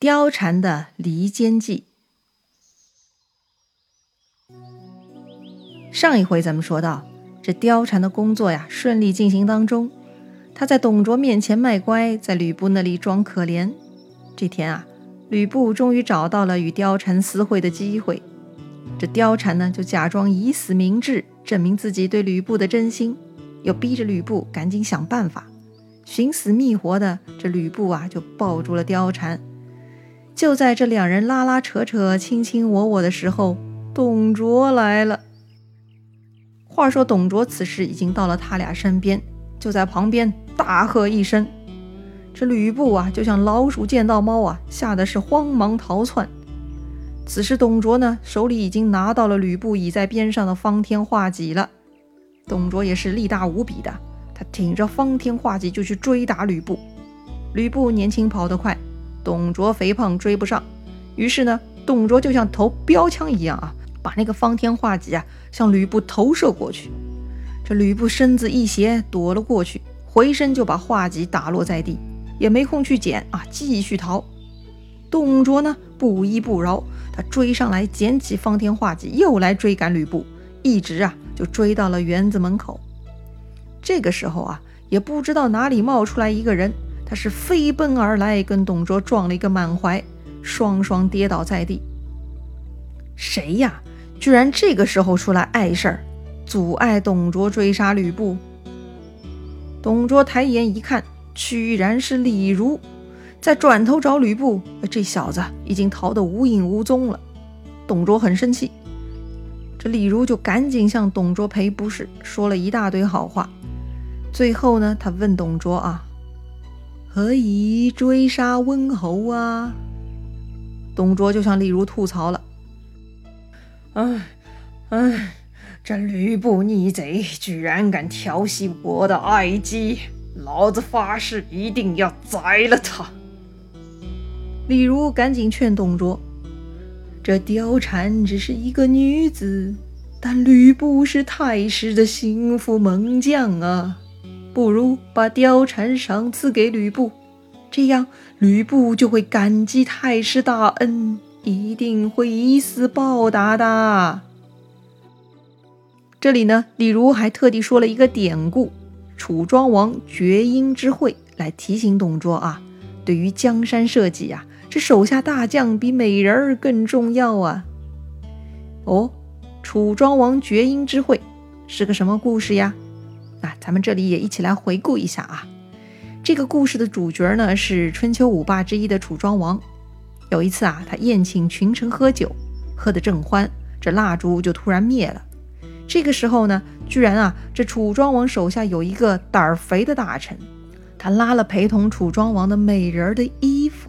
貂蝉的离间计。上一回咱们说到，这貂蝉的工作呀顺利进行当中，她在董卓面前卖乖，在吕布那里装可怜。这天啊，吕布终于找到了与貂蝉私会的机会，这貂蝉呢就假装以死明志，证明自己对吕布的真心，又逼着吕布赶紧想办法，寻死觅活的。这吕布啊就抱住了貂蝉。就在这两人拉拉扯扯、卿卿我我的时候，董卓来了。话说董卓此时已经到了他俩身边，就在旁边大喝一声。这吕布啊，就像老鼠见到猫啊，吓得是慌忙逃窜。此时董卓呢，手里已经拿到了吕布倚在边上的方天画戟了。董卓也是力大无比的，他挺着方天画戟就去追打吕布。吕布年轻跑得快。董卓肥胖追不上，于是呢，董卓就像投标枪一样啊，把那个方天画戟啊向吕布投射过去。这吕布身子一斜躲了过去，回身就把画戟打落在地，也没空去捡啊，继续逃。董卓呢不依不饶，他追上来捡起方天画戟，又来追赶吕布，一直啊就追到了园子门口。这个时候啊，也不知道哪里冒出来一个人。他是飞奔而来，跟董卓撞了一个满怀，双双跌倒在地。谁呀？居然这个时候出来碍事儿，阻碍董卓追杀吕布。董卓抬眼一看，居然是李儒。再转头找吕布，这小子已经逃得无影无踪了。董卓很生气，这李儒就赶紧向董卓赔不是，说了一大堆好话。最后呢，他问董卓啊。何以追杀温侯啊？董卓就向李儒吐槽了：“哎哎，这吕布逆贼，居然敢调戏我的爱姬，老子发誓一定要宰了他！”李儒赶紧劝董卓：“这貂蝉只是一个女子，但吕布是太师的心腹猛将啊。”不如把貂蝉赏赐给吕布，这样吕布就会感激太师大恩，一定会以死报答的。这里呢，李儒还特地说了一个典故——楚庄王绝缨之会，来提醒董卓啊，对于江山社稷啊，这手下大将比美人儿更重要啊。哦，楚庄王绝缨之会是个什么故事呀？那咱们这里也一起来回顾一下啊，这个故事的主角呢是春秋五霸之一的楚庄王。有一次啊，他宴请群臣喝酒，喝得正欢，这蜡烛就突然灭了。这个时候呢，居然啊，这楚庄王手下有一个胆儿肥的大臣，他拉了陪同楚庄王的美人的衣服，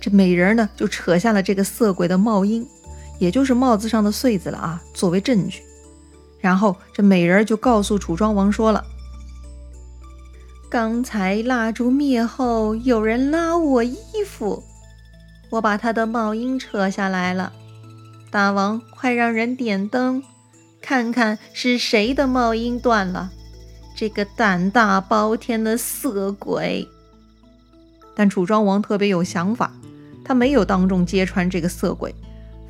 这美人呢就扯下了这个色鬼的帽缨，也就是帽子上的穗子了啊，作为证据。然后这美人就告诉楚庄王说了：“刚才蜡烛灭后，有人拉我衣服，我把他的帽缨扯下来了。大王，快让人点灯，看看是谁的帽缨断了。这个胆大包天的色鬼！”但楚庄王特别有想法，他没有当众揭穿这个色鬼。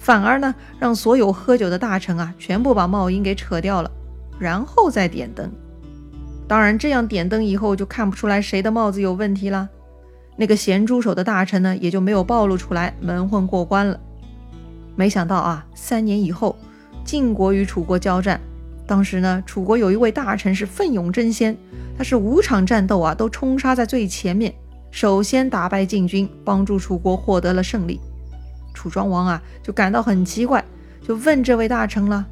反而呢，让所有喝酒的大臣啊，全部把帽缨给扯掉了，然后再点灯。当然，这样点灯以后就看不出来谁的帽子有问题了。那个咸猪手的大臣呢，也就没有暴露出来，蒙混过关了。没想到啊，三年以后，晋国与楚国交战，当时呢，楚国有一位大臣是奋勇争先，他是五场战斗啊都冲杀在最前面，首先打败晋军，帮助楚国获得了胜利。楚庄王啊，就感到很奇怪，就问这位大臣了：“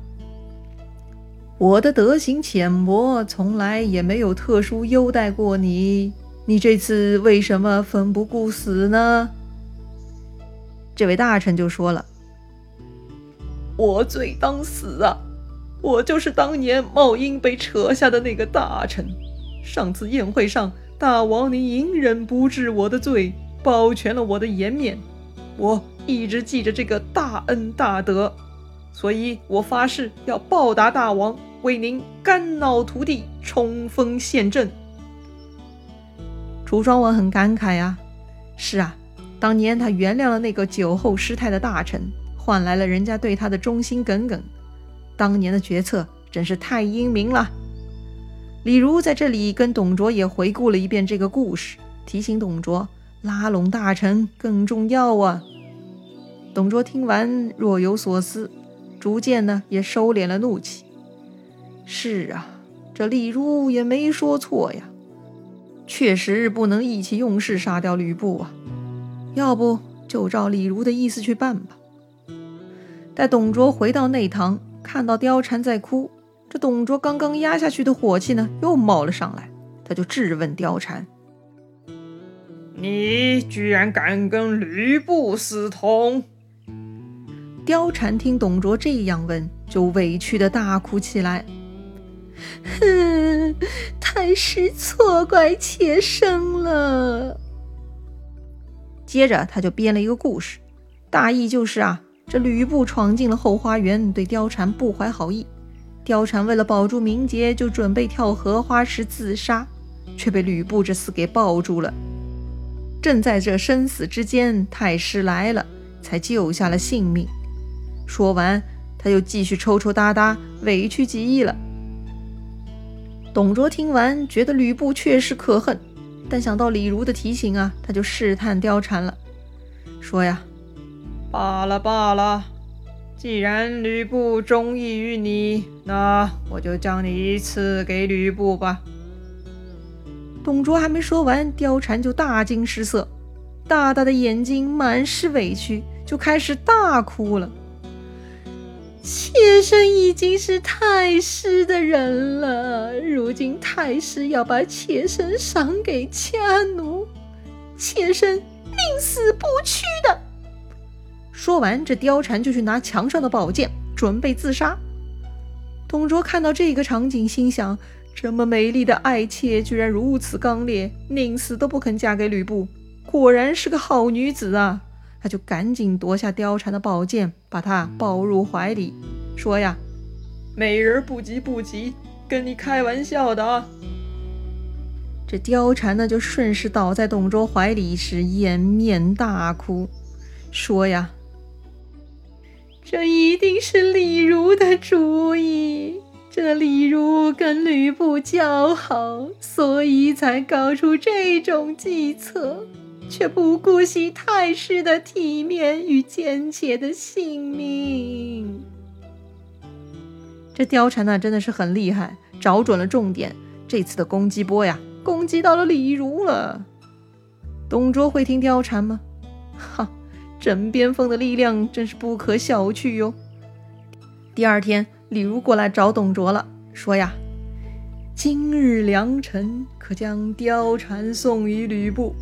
我的德行浅薄，从来也没有特殊优待过你，你这次为什么奋不顾死呢？”这位大臣就说了：“我罪当死啊！我就是当年帽缨被扯下的那个大臣。上次宴会上，大王您隐忍不治我的罪，保全了我的颜面，我。”一直记着这个大恩大德，所以我发誓要报答大王，为您肝脑涂地，冲锋陷阵。楚庄王很感慨呀，是啊，当年他原谅了那个酒后失态的大臣，换来了人家对他的忠心耿耿。当年的决策真是太英明了。李儒在这里跟董卓也回顾了一遍这个故事，提醒董卓拉拢大臣更重要啊。董卓听完若有所思，逐渐呢也收敛了怒气。是啊，这李儒也没说错呀，确实不能意气用事杀掉吕布啊。要不就照李儒的意思去办吧。待董卓回到内堂，看到貂蝉在哭，这董卓刚刚压下去的火气呢又冒了上来，他就质问貂蝉：“你居然敢跟吕布私通？”貂蝉听董卓这样问，就委屈的大哭起来。哼，太师错怪妾身了。接着他就编了一个故事，大意就是啊，这吕布闯进了后花园，对貂蝉不怀好意。貂蝉为了保住名节，就准备跳荷花池自杀，却被吕布这厮给抱住了。正在这生死之间，太师来了，才救下了性命。说完，他又继续抽抽搭搭，委屈极了。董卓听完，觉得吕布确实可恨，但想到李儒的提醒啊，他就试探貂蝉了，说呀：“罢了罢了，既然吕布中意于你，那我就将你赐给吕布吧。”董卓还没说完，貂蝉就大惊失色，大大的眼睛满是委屈，就开始大哭了。妾身已经是太师的人了，如今太师要把妾身赏给家奴，妾身宁死不屈的。说完，这貂蝉就去拿墙上的宝剑，准备自杀。董卓看到这个场景，心想：这么美丽的爱妾，居然如此刚烈，宁死都不肯嫁给吕布，果然是个好女子啊！他就赶紧夺下貂蝉的宝剑，把她抱入怀里，说：“呀，美人不急不急，跟你开玩笑的啊。”这貂蝉呢，就顺势倒在董卓怀里，是掩面大哭，说：“呀，这一定是李儒的主意，这李儒跟吕布交好，所以才搞出这种计策。”却不顾惜太师的体面与贱妾的性命。这貂蝉呢，真的是很厉害，找准了重点。这次的攻击波呀，攻击到了李儒了。董卓会听貂蝉吗？哈，枕边风的力量真是不可小觑哟。第二天，李儒过来找董卓了，说呀：“今日良辰，可将貂蝉送与吕布。”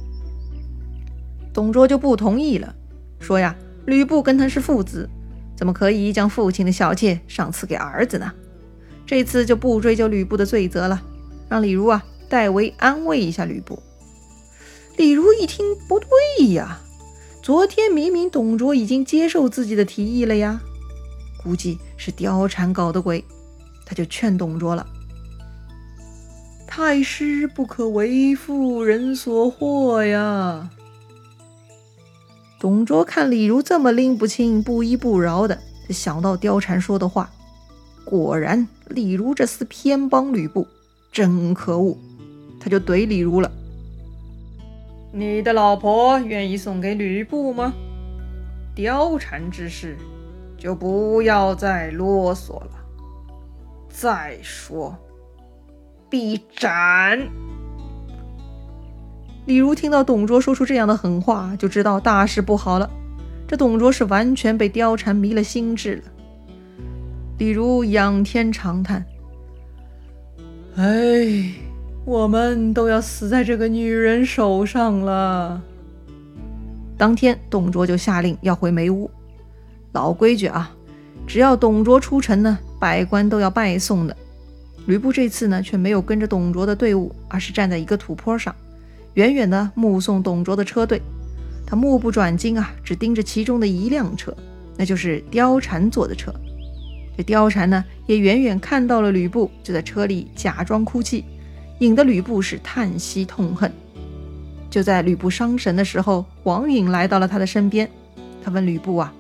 董卓就不同意了，说呀，吕布跟他是父子，怎么可以将父亲的小妾赏赐给儿子呢？这次就不追究吕布的罪责了，让李儒啊代为安慰一下吕布。李儒一听不对呀，昨天明明董卓已经接受自己的提议了呀，估计是貂蝉搞的鬼，他就劝董卓了：“太师不可为妇人所惑呀。”董卓看李儒这么拎不清、不依不饶的，就想到貂蝉说的话，果然李儒这厮偏帮吕布，真可恶！他就怼李儒了：“你的老婆愿意送给吕布吗？貂蝉之事就不要再啰嗦了。再说，必斩！”李儒听到董卓说出这样的狠话，就知道大事不好了。这董卓是完全被貂蝉迷了心智了。李儒仰天长叹：“哎，我们都要死在这个女人手上了。”当天，董卓就下令要回梅屋。老规矩啊，只要董卓出城呢，百官都要拜送的。吕布这次呢，却没有跟着董卓的队伍，而是站在一个土坡上。远远的目送董卓的车队，他目不转睛啊，只盯着其中的一辆车，那就是貂蝉坐的车。这貂蝉呢，也远远看到了吕布，就在车里假装哭泣，引得吕布是叹息痛恨。就在吕布伤神的时候，王允来到了他的身边。他问吕布啊：“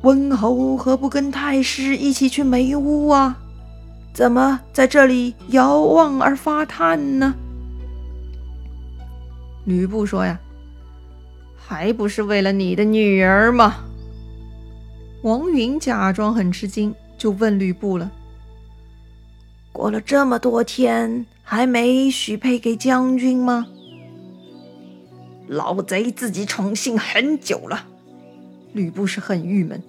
温侯何不跟太师一起去梅屋啊？怎么在这里遥望而发叹呢？”吕布说：“呀，还不是为了你的女儿吗？”王允假装很吃惊，就问吕布了：“过了这么多天，还没许配给将军吗？”老贼自己宠幸很久了。吕布是很郁闷。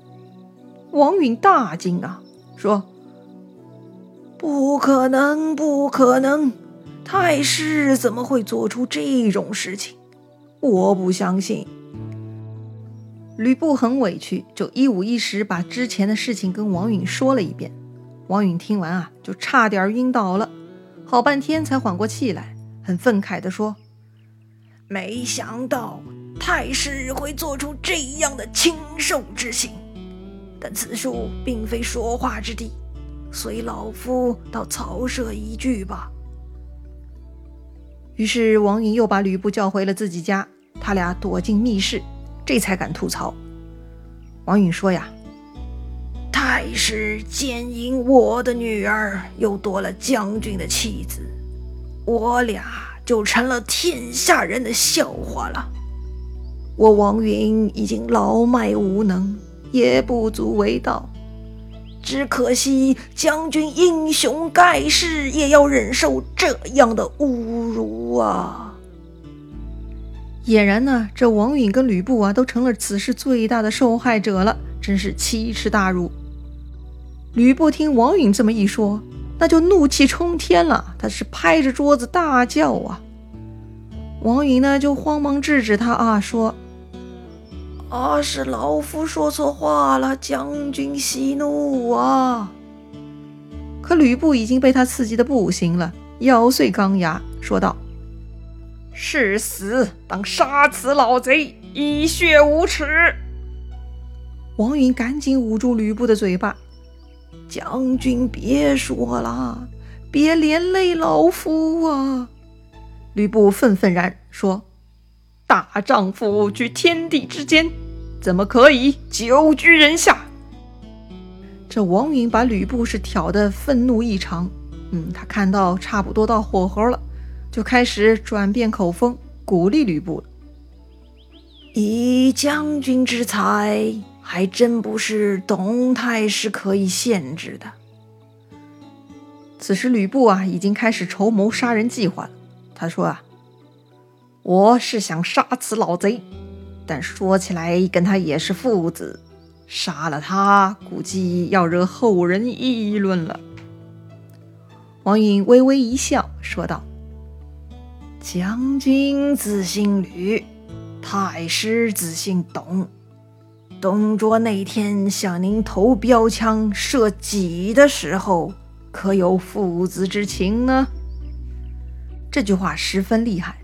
王允大惊啊，说：“不可能，不可能！太师怎么会做出这种事情？我不相信。”吕布很委屈，就一五一十把之前的事情跟王允说了一遍。王允听完啊，就差点晕倒了，好半天才缓过气来，很愤慨地说：“没想到太师会做出这样的禽兽之行，但此处并非说话之地，随老夫到曹舍一聚吧。”于是王允又把吕布叫回了自己家，他俩躲进密室。这才敢吐槽。王允说：“呀，太师奸淫我的女儿，又夺了将军的妻子，我俩就成了天下人的笑话了。我王允已经老迈无能，也不足为道，只可惜将军英雄盖世，也要忍受这样的侮辱啊！”俨然呢，这王允跟吕布啊，都成了此事最大的受害者了，真是奇耻大辱。吕布听王允这么一说，那就怒气冲天了，他是拍着桌子大叫啊。王允呢，就慌忙制止他啊，说：“啊，是老夫说错话了，将军息怒啊。”可吕布已经被他刺激的不行了，咬碎钢牙说道。誓死，当杀此老贼，以血无耻！王允赶紧捂住吕布的嘴巴：“将军别说了，别连累老夫啊！”吕布愤愤然说：“大丈夫居天地之间，怎么可以久居人下？”这王允把吕布是挑得愤怒异常。嗯，他看到差不多到火候了。就开始转变口风，鼓励吕布了。以将军之才，还真不是董太师可以限制的。此时吕布啊，已经开始筹谋杀人计划了。他说啊：“我是想杀此老贼，但说起来跟他也是父子，杀了他，估计要惹后人议论了。”王允微微一笑，说道。将军自姓吕，太师自姓董。董卓那天向您投标枪射戟的时候，可有父子之情呢？这句话十分厉害。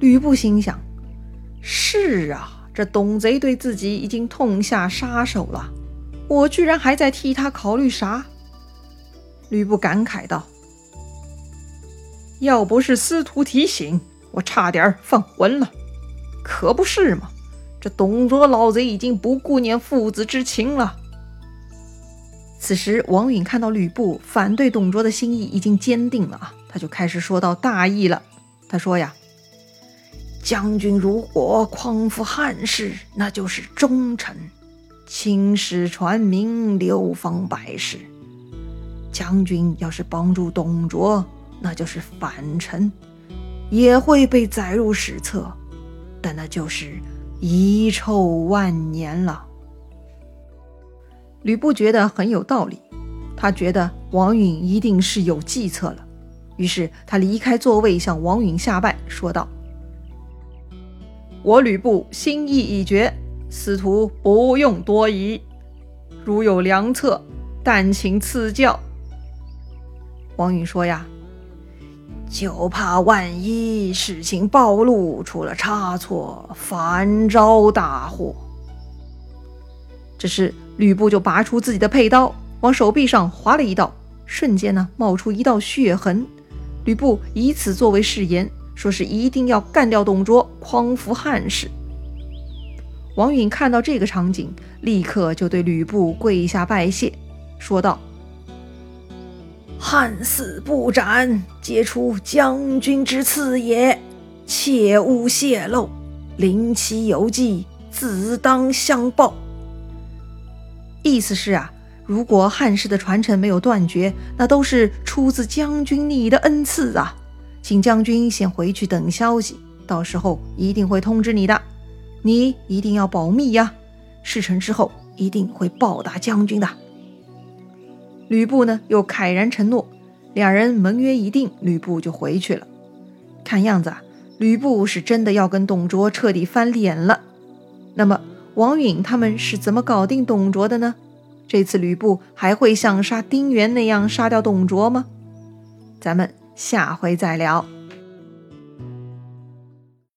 吕布心想：是啊，这董贼对自己已经痛下杀手了，我居然还在替他考虑啥？吕布感慨道。要不是司徒提醒，我差点放魂了。可不是嘛，这董卓老贼已经不顾念父子之情了。此时，王允看到吕布反对董卓的心意已经坚定了啊，他就开始说到大义了。他说呀：“将军如果匡扶汉室，那就是忠臣；青史传名，流芳百世。将军要是帮助董卓，”那就是反臣，也会被载入史册，但那就是遗臭万年了。吕布觉得很有道理，他觉得王允一定是有计策了，于是他离开座位，向王允下拜，说道：“我吕布心意已决，司徒不用多疑，如有良策，但请赐教。”王允说：“呀。”就怕万一事情暴露，出了差错，反招大祸。这时，吕布就拔出自己的佩刀，往手臂上划了一道，瞬间呢，冒出一道血痕。吕布以此作为誓言，说是一定要干掉董卓，匡扶汉室。王允看到这个场景，立刻就对吕布跪下拜谢，说道：“汉死不斩，皆出将军之赐也，切勿泄露。临其有计，自当相报。”意思是啊，如果汉室的传承没有断绝，那都是出自将军你的恩赐啊，请将军先回去等消息，到时候一定会通知你的。你一定要保密呀！事成之后一定会报答将军的。吕布呢，又慨然承诺，两人盟约一定，吕布就回去了。看样子啊，吕布是真的要跟董卓彻底翻脸了。那么王允他们是怎么搞定董卓的呢？这次吕布还会像杀丁原那样杀掉董卓吗？咱们下回再聊。